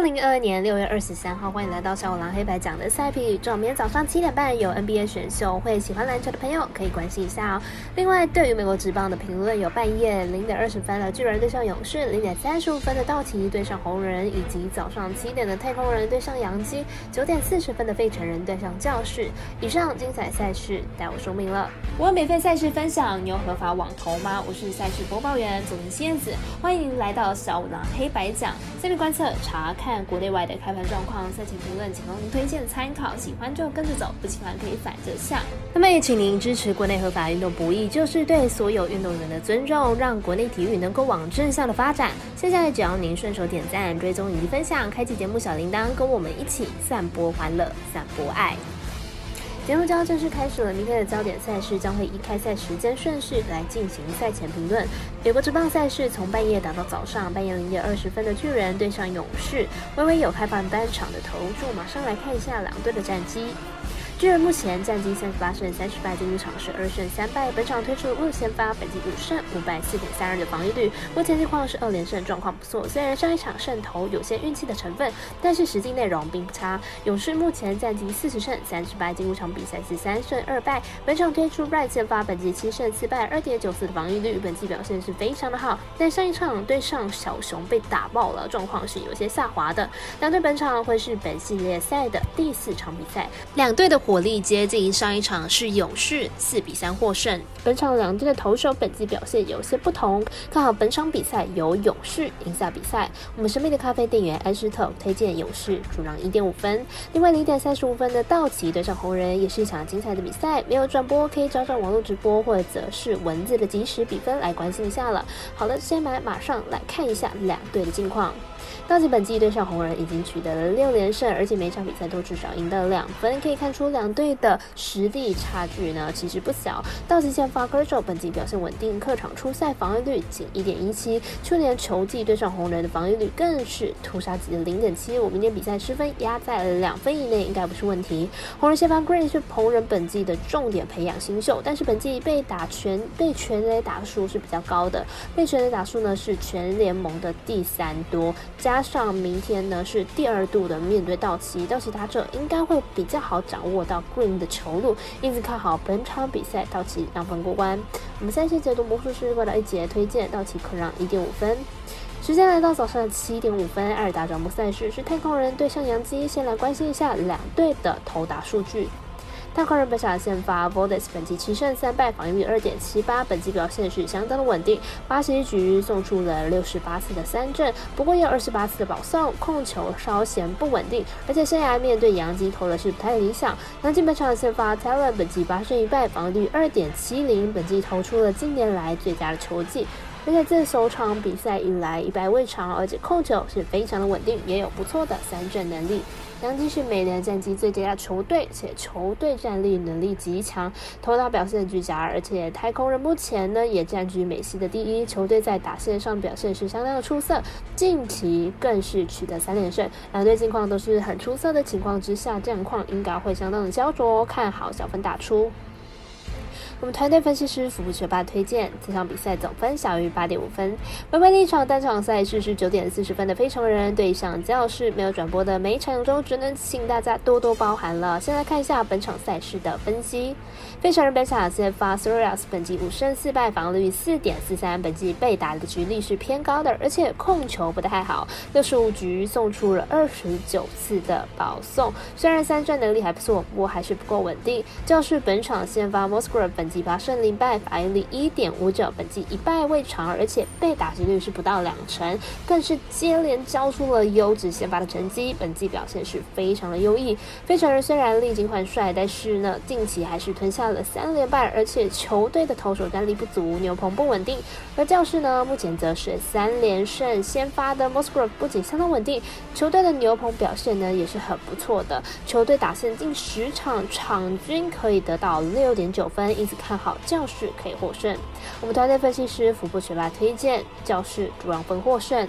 二零二二年六月二十三号，欢迎来到小五郎黑白讲的赛皮宇宙。明天早上七点半有 NBA 选秀会，喜欢篮球的朋友可以关心一下哦。另外，对于美国职棒的评论有半夜零点二十分的巨人对上勇士，零点三十五分的道奇对上红人，以及早上七点的太空人对上洋基，九点四十分的费城人对上教室。以上精彩赛事，带我说明了。我免费赛事分享，你有合法网投吗？我是赛事播报员佐藤仙子，欢迎来到小五郎黑白讲。下面观测查。看国内外的开盘状况，赛前评论仅供您推荐参考，喜欢就跟着走，不喜欢可以反着下。那么也请您支持国内合法运动不易，就是对所有运动员的尊重，让国内体育能够往正向的发展。现在只要您顺手点赞、追踪以及分享，开启节目小铃铛，跟我们一起散播欢乐，散播爱。节目将正式开始了，明天的焦点赛事将会依开赛时间顺序来进行赛前评论。美国职棒赛事从半夜打到早上，半夜零点二十分的巨人对上勇士，微微有开放单场的投注，马上来看一下两队的战绩。巨人目前战绩三十八胜三十败，进入场是二胜三败。本场推出陆先发，本季五胜五败，四点三二的防御率。目前情况是二连胜，状况不错。虽然上一场胜投有些运气的成分，但是实际内容并不差。勇士目前战绩四十胜三十败，进入场比赛是三胜二败。本场推出 Right 先发，本季七胜四败，二点九四的防御率，本季表现是非常的好。但上一场对上小熊被打爆了，状况是有些下滑的。两队本场会是本系列赛的第四场比赛，两队的。火力接近上一场是勇士四比三获胜。本场两队的投手本季表现有些不同，看好本场比赛由勇士赢下比赛。我们神秘的咖啡店员安斯特推荐勇士主让一点五分。另外零点三十五分的道奇对上红人也是一场精彩的比赛，没有转播可以找找网络直播或者是文字的即时比分来关心一下了。好了，先来马上来看一下两队的近况。道奇本季对上红人已经取得了六连胜，而且每场比赛都至少赢得两分，可以看出两两队的实力差距呢其实不小。道奇先发 g e r s h 本季表现稳定，客场出赛防御率仅一点一七，去年球季对上红人的防御率更是屠杀级的零点七五。明天比赛失分压在了两分以内，应该不是问题。红人先发 Green 是红人本季的重点培养新秀，但是本季被打全被全垒打数是比较高的，被全垒打数呢是全联盟的第三多。加上明天呢是第二度的面对道奇，道奇打者应该会比较好掌握到 Green 的球路，因此看好本场比赛道奇让分过关。我们三线解读魔术师过来一节推荐道奇可让一点五分。时间来到早上七点五分，二打转播赛事是太空人对上洋基，先来关心一下两队的投打数据。太空人本场的先发 v o d e s 本季七胜三败，防御率二点七八，本季表现是相当的稳定。八十一局送出了六十八次的三振，不过也有二十八次的保送，控球稍显不稳定。而且生涯面对杨基投的是不太理想。杨基本场的先发 Taylor 本季八胜一败，防御率二点七零，本季投出了近年来最佳的球技。而且自首场比赛以来一败未尝，而且控球是非常的稳定，也有不错的三振能力。杨基是美联战绩最佳的球队，且球队战力能力极强，投打表现俱佳。而且太空人目前呢也占据美西的第一，球队在打线上表现是相当的出色，近期更是取得三连胜。两队近况都是很出色的情况之下，战况应该会相当的焦灼，看好小分打出。我们团队分析师福布学霸推荐这场比赛总分小于八点五分。微微立场单场赛事是九点四十分的非常人对上教室没有转播的每场中，只能请大家多多包涵了。先来看一下本场赛事的分析。非常人本场先发 s o r i a s 本季五胜四败，防率四点四三，本季被打的局率是偏高的，而且控球不太好，六十五局送出了二十九次的保送。虽然三战能力还不错，不过还是不够稳定。教室本场先发 Mosgrove 本。季八胜零败，防御率一点五九，本季一败未尝，而且被打击率是不到两成，更是接连交出了优质先发的成绩，本季表现是非常的优异。费城人虽然历经换帅，但是呢，近期还是吞下了三连败，而且球队的投手战力不足，牛棚不稳定。而教士呢，目前则是三连胜，先发的 Mosgrove 不仅相当稳定，球队的牛棚表现呢也是很不错的，球队打线近十场场均可以得到六点九分，因此。看好教室可以获胜，我们团队分析师福布学霸推荐教室主让分获胜。